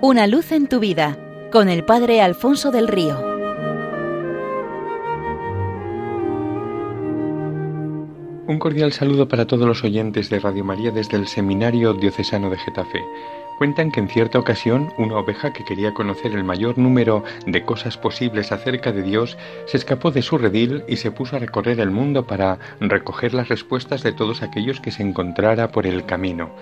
Una luz en tu vida con el Padre Alfonso del Río. Un cordial saludo para todos los oyentes de Radio María desde el Seminario Diocesano de Getafe. Cuentan que en cierta ocasión una oveja que quería conocer el mayor número de cosas posibles acerca de Dios se escapó de su redil y se puso a recorrer el mundo para recoger las respuestas de todos aquellos que se encontrara por el camino.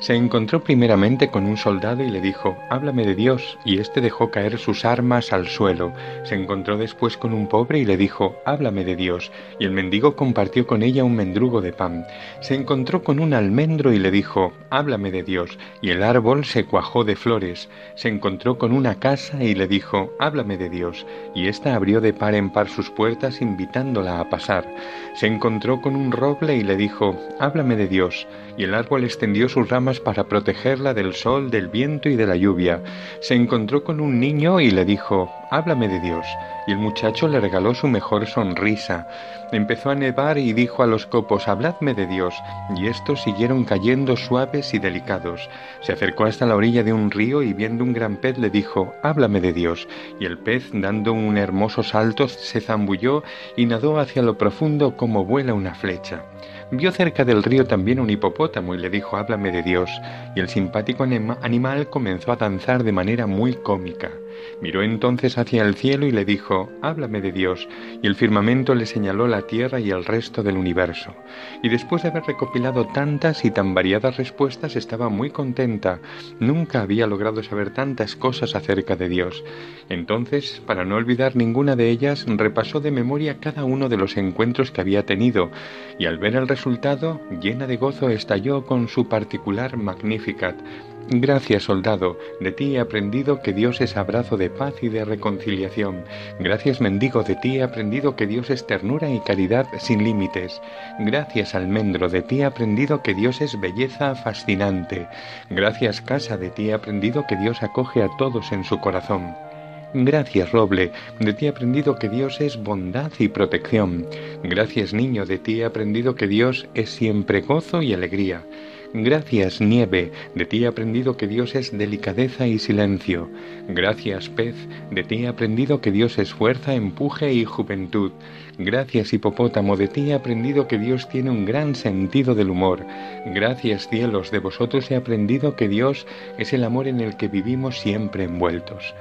Se encontró primeramente con un soldado y le dijo, Háblame de Dios, y éste dejó caer sus armas al suelo. Se encontró después con un pobre y le dijo, Háblame de Dios, y el mendigo compartió con ella un mendrugo de pan. Se encontró con un almendro y le dijo, Háblame de Dios, y el árbol se cuajó de flores. Se encontró con una casa y le dijo, Háblame de Dios, y ésta abrió de par en par sus puertas invitándola a pasar. Se encontró con un roble y le dijo, Háblame de Dios, y el árbol extendió sus ramas para protegerla del sol, del viento y de la lluvia. Se encontró con un niño y le dijo, Háblame de Dios. Y el muchacho le regaló su mejor sonrisa. Empezó a nevar y dijo a los copos, Habladme de Dios. Y estos siguieron cayendo suaves y delicados. Se acercó hasta la orilla de un río y viendo un gran pez le dijo, Háblame de Dios. Y el pez, dando un hermoso salto, se zambulló y nadó hacia lo profundo como vuela una flecha. Vio cerca del río también un hipopótamo y le dijo, háblame de Dios, y el simpático animal comenzó a danzar de manera muy cómica. Miró entonces hacia el cielo y le dijo, Háblame de Dios, y el firmamento le señaló la tierra y el resto del universo. Y después de haber recopilado tantas y tan variadas respuestas, estaba muy contenta. Nunca había logrado saber tantas cosas acerca de Dios. Entonces, para no olvidar ninguna de ellas, repasó de memoria cada uno de los encuentros que había tenido, y al ver el resultado, llena de gozo, estalló con su particular Magnificat, Gracias, soldado, de ti he aprendido que Dios es abrazo de paz y de reconciliación. Gracias, mendigo, de ti he aprendido que Dios es ternura y caridad sin límites. Gracias, almendro, de ti he aprendido que Dios es belleza fascinante. Gracias, casa, de ti he aprendido que Dios acoge a todos en su corazón. Gracias, roble, de ti he aprendido que Dios es bondad y protección. Gracias, niño, de ti he aprendido que Dios es siempre gozo y alegría. Gracias, nieve, de ti he aprendido que Dios es delicadeza y silencio. Gracias, pez, de ti he aprendido que Dios es fuerza, empuje y juventud. Gracias, hipopótamo, de ti he aprendido que Dios tiene un gran sentido del humor. Gracias, cielos, de vosotros he aprendido que Dios es el amor en el que vivimos siempre envueltos.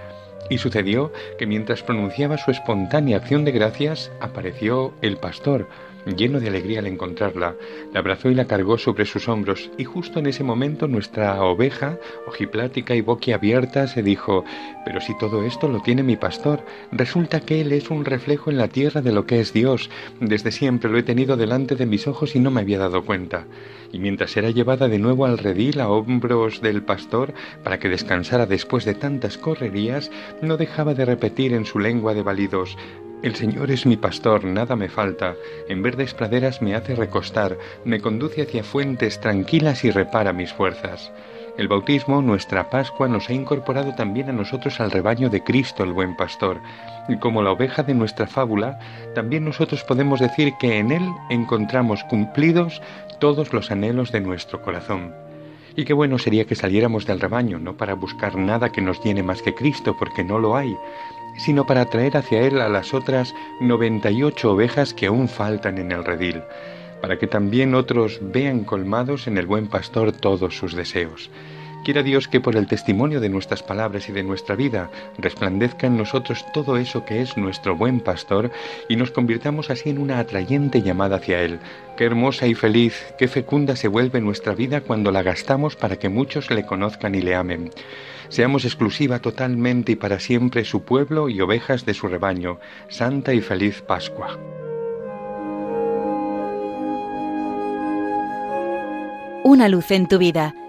Y sucedió que mientras pronunciaba su espontánea acción de gracias, apareció el pastor, Lleno de alegría al encontrarla, la abrazó y la cargó sobre sus hombros, y justo en ese momento nuestra oveja, ojiplática y boquiabierta, se dijo, pero si todo esto lo tiene mi pastor, resulta que él es un reflejo en la tierra de lo que es Dios, desde siempre lo he tenido delante de mis ojos y no me había dado cuenta. Y mientras era llevada de nuevo al redil a hombros del pastor para que descansara después de tantas correrías, no dejaba de repetir en su lengua de validos, el Señor es mi pastor, nada me falta. En verdes praderas me hace recostar, me conduce hacia fuentes tranquilas y repara mis fuerzas. El bautismo, nuestra Pascua, nos ha incorporado también a nosotros al rebaño de Cristo, el buen pastor. Y como la oveja de nuestra fábula, también nosotros podemos decir que en Él encontramos cumplidos todos los anhelos de nuestro corazón. Y qué bueno sería que saliéramos del rebaño, no para buscar nada que nos llene más que Cristo, porque no lo hay, sino para traer hacia Él a las otras noventa y ocho ovejas que aún faltan en el redil, para que también otros vean colmados en el buen pastor todos sus deseos. Quiera Dios que por el testimonio de nuestras palabras y de nuestra vida resplandezca en nosotros todo eso que es nuestro buen pastor y nos convirtamos así en una atrayente llamada hacia Él. Qué hermosa y feliz, qué fecunda se vuelve nuestra vida cuando la gastamos para que muchos le conozcan y le amen. Seamos exclusiva totalmente y para siempre su pueblo y ovejas de su rebaño. Santa y feliz Pascua. Una luz en tu vida